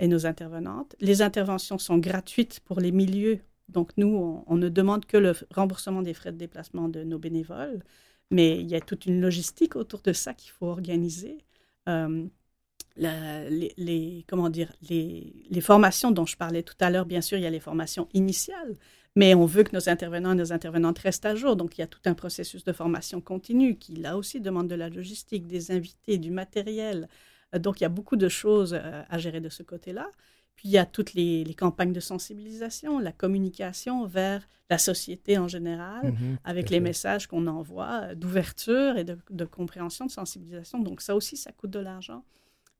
et nos intervenantes. Les interventions sont gratuites pour les milieux. Donc, nous, on, ne demande que le remboursement des frais de déplacement de nos bénévoles, mais il y a toute une logistique autour de ça qu'il faut organiser. Euh, les, comment dire, les formations dont je parlais tout à l'heure, bien sûr, il y a les formations initiales, mais on veut que nos intervenants et nos intervenantes restent à jour. Donc, il y a tout un processus de formation continue qui, là aussi, demande de la logistique, des invités, du matériel. Euh, Donc, il y a beaucoup de choses euh, à gérer de ce côté-là. Puis, il y a toutes les, les campagnes de sensibilisation, la communication vers la société en général Mhm, avec les messages qu'on envoie euh, d'ouverture et de, de compréhension, de sensibilisation. Donc ça aussi, ça coûte de l'argent.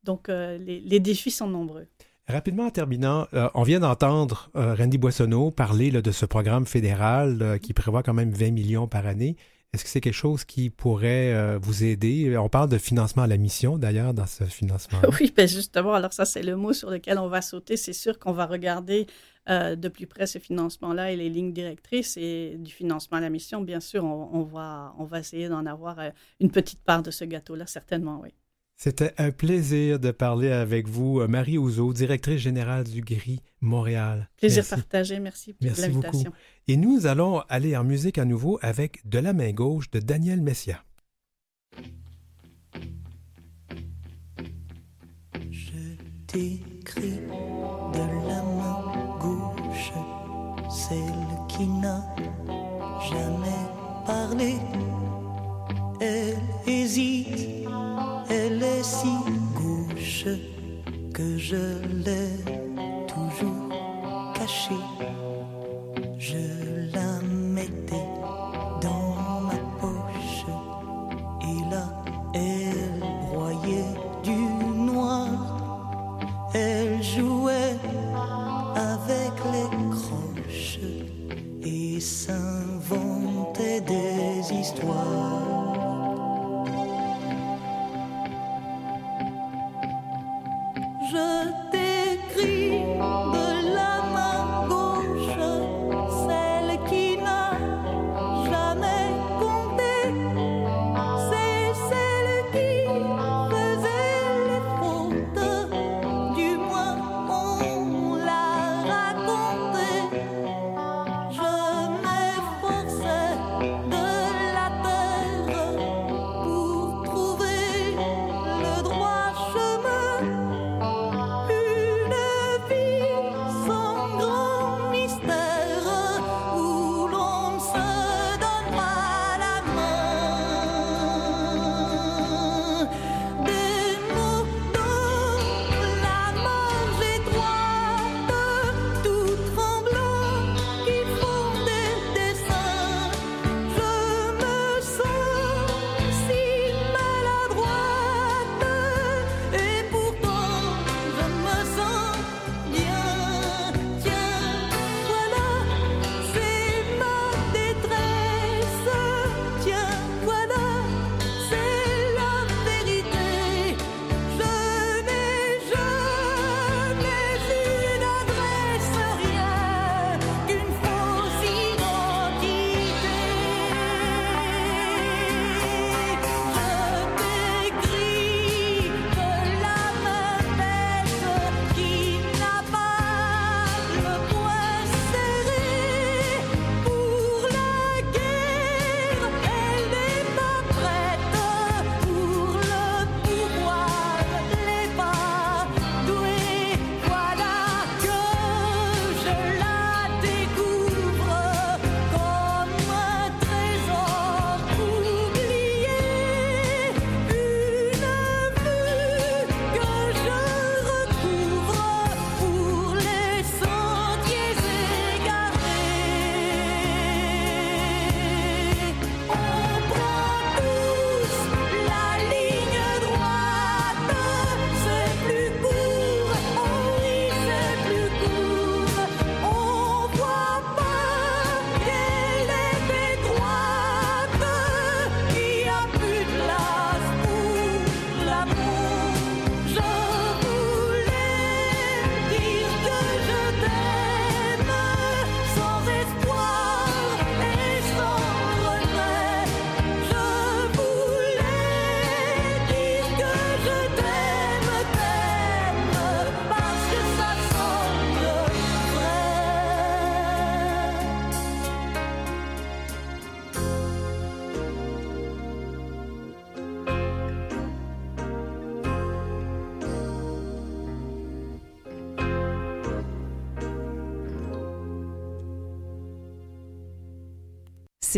Donc euh, les, les défis sont nombreux. Rapidement en terminant, euh, on vient d'entendre euh, Randy Boissonneau parler là, de ce programme fédéral qui prévoit quand même 20 millions par année. Est-ce que c'est quelque chose qui pourrait euh, vous aider? On parle de financement à la mission, d'ailleurs, dans ce financement. Oui, ben justement, alors ça, c'est le mot sur lequel on va sauter. C'est sûr qu'on va regarder euh, de plus près ce financement-là et les lignes directrices et du financement à la mission. Bien sûr, on, va, on va essayer d'en avoir euh, une petite part de ce gâteau-là, certainement, oui. C'était un plaisir de parler avec vous, euh, Marie Ouzo, directrice générale du GRI Montréal. Plaisir Merci. partagé. Merci pour Merci l'invitation. beaucoup. Et nous allons aller en musique à nouveau avec De la main gauche de Daniel Messia. Je t'écris de la main gauche, celle qui n'a jamais parlé. Elle hésite, si gauche que je l'ai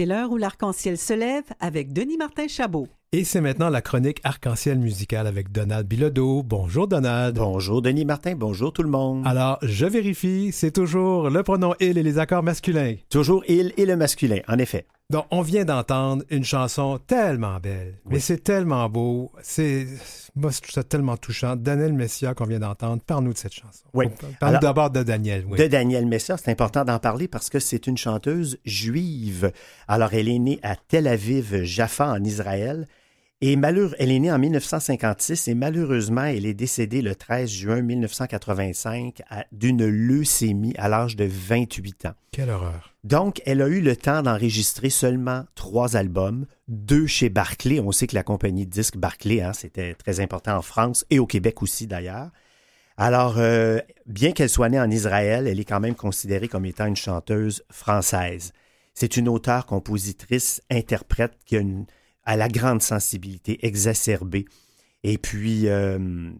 C'est l'heure où l'arc-en-ciel se lève avec Denis Martin Chabot. Et c'est maintenant la chronique arc-en-ciel musicale avec Donald Bilodeau. Bonjour Donald. Bonjour Denis Martin, bonjour tout le monde. Alors, je vérifie, c'est toujours le pronom il et les accords masculins. Toujours il et le masculin, en effet. Donc, on vient d'entendre une chanson tellement belle, mais c'est tellement beau, c'est moi je trouve ça tellement touchant. Daniel Messia qu'on vient d'entendre, parle-nous de cette chanson. Oui. Parle-nous Alors- d'abord de Daniel. Oui. De Daniel Messa, c'est important d'en parler parce que c'est une chanteuse juive. Alors, elle est née à Tel Aviv, Jaffa, en Israël. Et malheure, elle est née en 1956 et malheureusement, elle est décédée le 13 juin 1985 à- d'une leucémie à l'âge de 28 ans. Quelle horreur. Donc, elle a eu le temps d'enregistrer seulement trois albums, deux chez Barclay. On sait que la compagnie de disques Barclay, hein, c'était très important en France et au Québec aussi d'ailleurs. Alors, euh, bien qu'elle soit née en Israël, elle est quand même considérée comme étant une chanteuse française. C'est une auteure, compositrice, interprète qui a, une, la grande sensibilité exacerbée. Et puis, euh,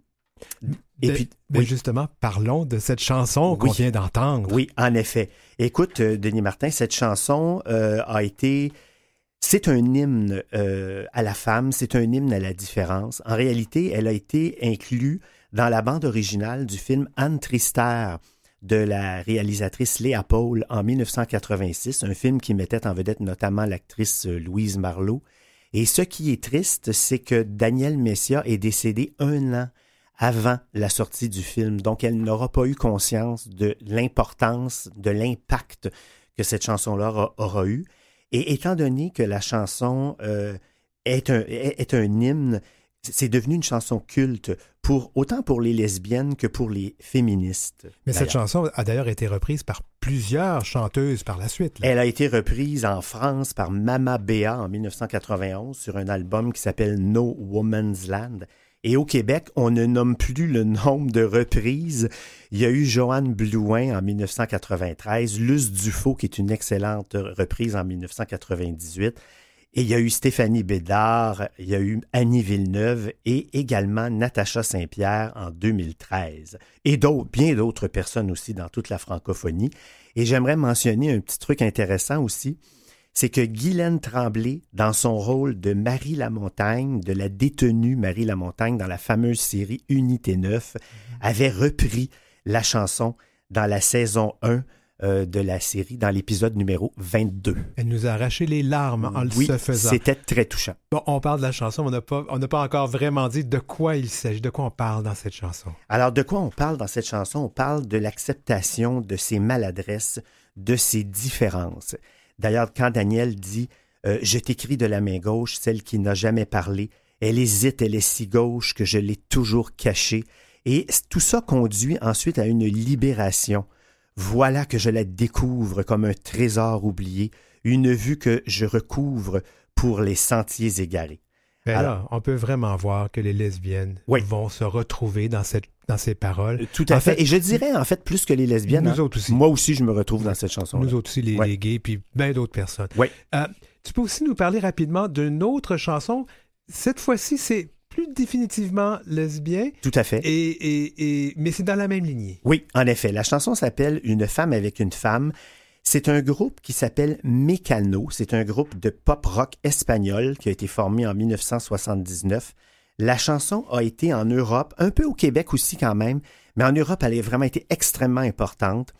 et puis, ben oui. justement, parlons de cette chanson qu'on vient d'entendre. Oui, en effet. Écoute, euh, Denis Martin, cette chanson euh, a été... C'est un hymne euh, à la femme, c'est un hymne à la différence. En réalité, elle a été inclue dans la bande originale du film Anne Trister de la réalisatrice Léa Paul en 1986, un film qui mettait en vedette notamment l'actrice Louise Marlowe. Et ce qui est triste, c'est que Daniel Messia est décédé un an avant la sortie du film. Donc, elle n'aura pas eu conscience de l'importance, de l'impact que cette chanson-là aura, aura eu. Et étant donné que la chanson euh, est, un, est, est un hymne, c'est devenu une chanson culte pour autant pour les lesbiennes que pour les féministes. Mais cette chanson a d'ailleurs été reprise par plusieurs chanteuses par la suite. là. Elle a été reprise en France par Mama Béa en 1991 sur un album qui s'appelle No Woman's Land. Et au Québec, on ne nomme plus le nombre de reprises. Il y a eu Joanne Blouin en 1993, Luce Dufaux qui est une excellente reprise en 1998. Et il y a eu Stéphanie Bédard, il y a eu Annie Villeneuve et également Natacha Saint-Pierre en 2013. Et d'autres, bien d'autres personnes aussi dans toute la francophonie. Et j'aimerais mentionner un petit truc intéressant aussi, c'est que Guylaine Tremblay, dans son rôle de Marie Lamontagne, de la détenue Marie Lamontagne dans la fameuse série Unité 9, avait repris la chanson dans la saison 1 euh, de la série, dans l'épisode numéro 22. Elle nous a arraché les larmes en oui, le faisant. c'était très touchant. Bon, on parle de la chanson, mais on n'a pas, on n'a pas encore vraiment dit de quoi il s'agit, de quoi on parle dans cette chanson. Alors, de quoi on parle dans cette chanson? On parle de l'acceptation de ses maladresses, de ses différences. D'ailleurs, quand Daniel dit euh, Je t'écris de la main gauche, celle qui n'a jamais parlé, elle hésite, elle est si gauche que je l'ai toujours cachée. Et tout ça conduit ensuite à une libération. Voilà que je la découvre comme un trésor oublié, une vue que je recouvre pour les sentiers égarés. Mais Alors- là, on peut vraiment voir que les lesbiennes Oui. vont se retrouver dans, cette, dans ces paroles. Tout à En fait. fait, Et je dirais en fait plus que les lesbiennes. Nous hein. autres aussi. Moi aussi, je me retrouve dans cette chanson. Nous autres aussi, les, Ouais. les gays, puis bien d'autres personnes. Oui. Euh, tu peux aussi nous parler rapidement d'une autre chanson. Cette fois-ci, c'est plus définitivement lesbien, Tout à fait. et, et, et- mais c'est dans la même lignée. Oui, en effet. La chanson s'appelle Une femme avec une femme. C'est un groupe qui s'appelle Mécano. C'est un groupe de pop rock espagnol qui a été formé en 1979. La chanson a été en Europe, un peu au Québec aussi quand même, mais en Europe, elle a vraiment été extrêmement importante.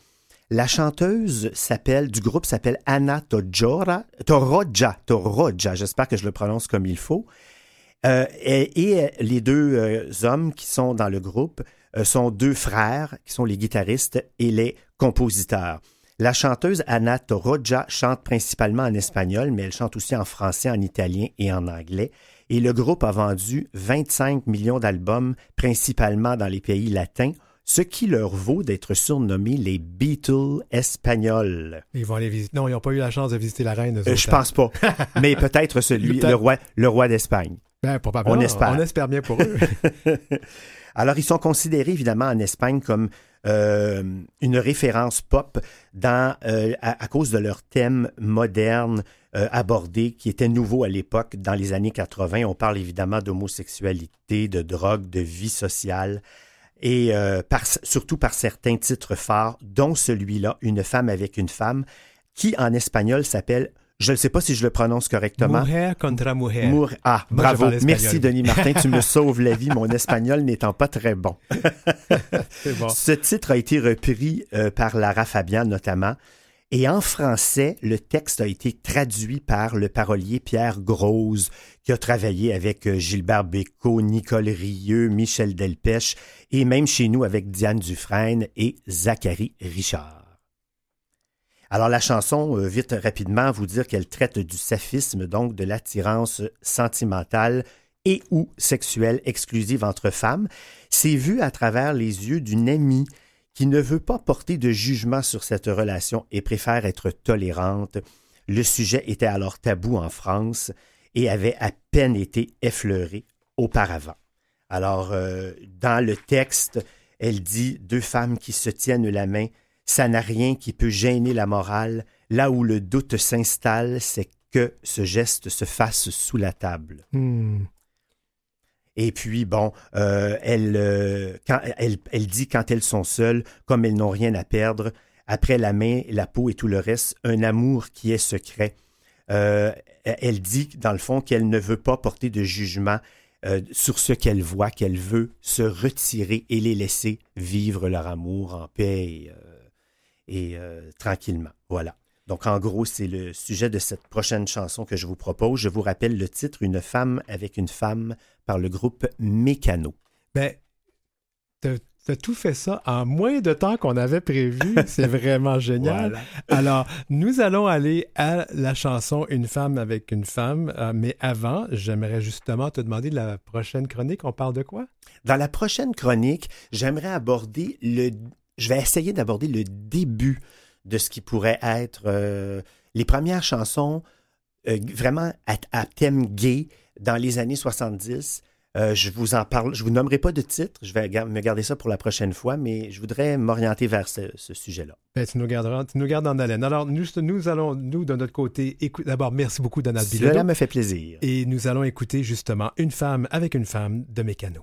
La chanteuse s'appelle, du groupe s'appelle Anna Tojora, Toroja, Toroja, j'espère que je le prononce comme il faut. Euh, et, euh, les deux euh, hommes qui sont dans le groupe sont deux frères, qui sont les guitaristes et les compositeurs. La chanteuse Anna Toroja chante principalement en espagnol, mais elle chante aussi en français, en italien et en anglais. Et le groupe a vendu 25 millions d'albums, principalement dans les pays latins, ce qui leur vaut d'être surnommés les Beatles espagnols. Ils vont aller visiter. Non, ils n'ont pas eu la chance de visiter la reine. Euh, je hein. pense pas, mais peut-être celui, le roi, le roi d'Espagne. Ben. On espère. On espère bien pour eux. Alors, ils sont considérés évidemment en Espagne comme euh, une référence pop euh, à, cause de leur thème moderne euh, abordé qui était nouveau à l'époque dans les années 80. On parle évidemment d'homosexualité, de drogue, de vie sociale et euh, surtout par certains titres phares, dont celui-là, Une femme avec une femme, qui en espagnol s'appelle, je ne sais pas si je le prononce correctement, Mujer contra mujer. Mour- Ah, Moi, bravo. Merci, Denis Martin. Tu me sauves la vie, mon espagnol n'étant pas très bon. C'est bon. Ce titre a été repris euh, par Lara Fabian notamment. Et en français, le texte a été traduit par le parolier Pierre Grosse, qui a travaillé avec euh, Gilbert Bécaud, Nicole Rieux, Michel Delpech, et même chez nous avec Diane Dufresne et Zachary Richard. Alors la chanson, euh, vite rapidement, vous dire qu'elle traite du saphisme, donc de l'attirance sentimentale et ou sexuelle exclusive entre femmes. C'est vu à travers les yeux d'une amie qui ne veut pas porter de jugement sur cette relation et préfère être tolérante. Le sujet était alors tabou en France et avait à peine été effleuré auparavant. Alors, euh, dans le texte, elle dit deux femmes qui se tiennent la main, ça n'a rien qui peut gêner la morale. Là où le doute s'installe, c'est que ce geste se fasse sous la table. Hmm. Et puis, bon, euh, elle, euh, quand, elle, elle dit quand elles sont seules, comme elles n'ont rien à perdre, après la main, la peau et tout le reste, un amour qui est secret. Euh, elle dit, dans le fond, qu'elle ne veut pas porter de jugement sur ce qu'elle voit, qu'elle veut se retirer et les laisser vivre leur amour en paix et, et euh, tranquillement. Voilà. Donc, en gros, c'est le sujet de cette prochaine chanson que je vous propose. Je vous rappelle le titre Une femme avec une femme par le groupe Mécano. Ben, t'as Tu as tout fait ça en moins de temps qu'on avait prévu. C'est vraiment génial. Voilà. Alors, nous allons aller à la chanson Une femme avec une femme. Euh, mais avant, j'aimerais justement te demander de la prochaine chronique. On parle de quoi? Dans la prochaine chronique, j'aimerais aborder le. Je vais essayer d'aborder le début de ce qui pourrait être euh, les premières chansons euh, vraiment à, à thème gay dans les années 70. Euh, je vous en parle, je vous nommerai pas de titre, je vais me garder ça pour la prochaine fois, mais je voudrais m'orienter vers ce, ce sujet-là. Ben, tu, nous garderas, tu nous gardes en haleine. Alors, nous, nous allons, nous, de notre côté, écouter. D'abord, merci beaucoup, Donald Cela Bilodeau. me fait plaisir. Et nous allons écouter justement Une femme avec une femme de Mécano.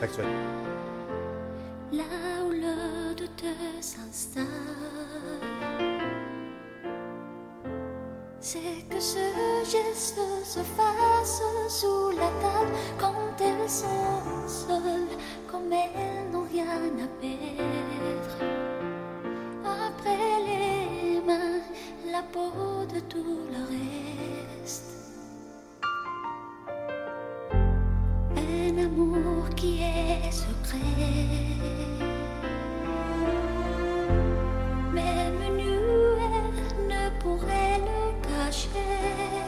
Factuel. Là où le doute s'installe. C'est que ce geste se fasse sous la table quand elles sont seules, comme elles n'ont rien à perdre. Après les mains, la peau de tout le reste. Un amour qui est secret. Même nu, elle ne pourrait le cacher.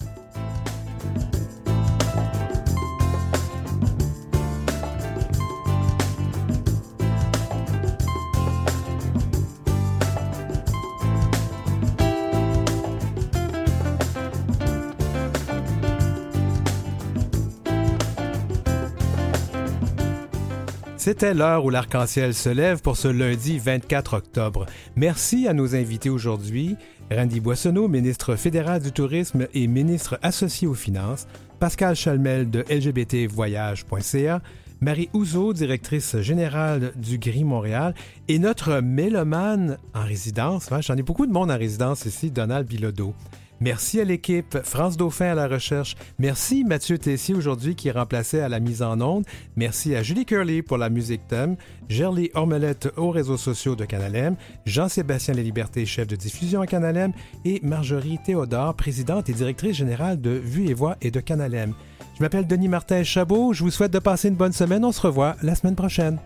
C'était l'heure où l'arc-en-ciel se lève pour ce lundi 24 octobre. Merci à nos invités aujourd'hui, Randy Boissonneau, ministre fédéral du Tourisme et ministre associé aux Finances, Pascal Chalmel de lgbtvoyage.ca, Marie Ouzo, directrice générale du Gris Montréal, et notre mélomane en résidence, hein, j'en ai beaucoup de monde en résidence ici, Donald Bilodeau. Merci à l'équipe, France Dauphin à la recherche. Merci Mathieu Tessier aujourd'hui qui remplaçait à la mise en onde. Merci à Julie Curley pour la musique thème, Gerly Ormelette aux réseaux sociaux de Canalem, Jean-Sébastien Laliberté, chef de diffusion à Canalem, et Marjorie Théodore, présidente et directrice générale de Vue et Voix et de Canalem. Je m'appelle Denis Martin Chabot, je vous souhaite de passer une bonne semaine, on se revoit la semaine prochaine.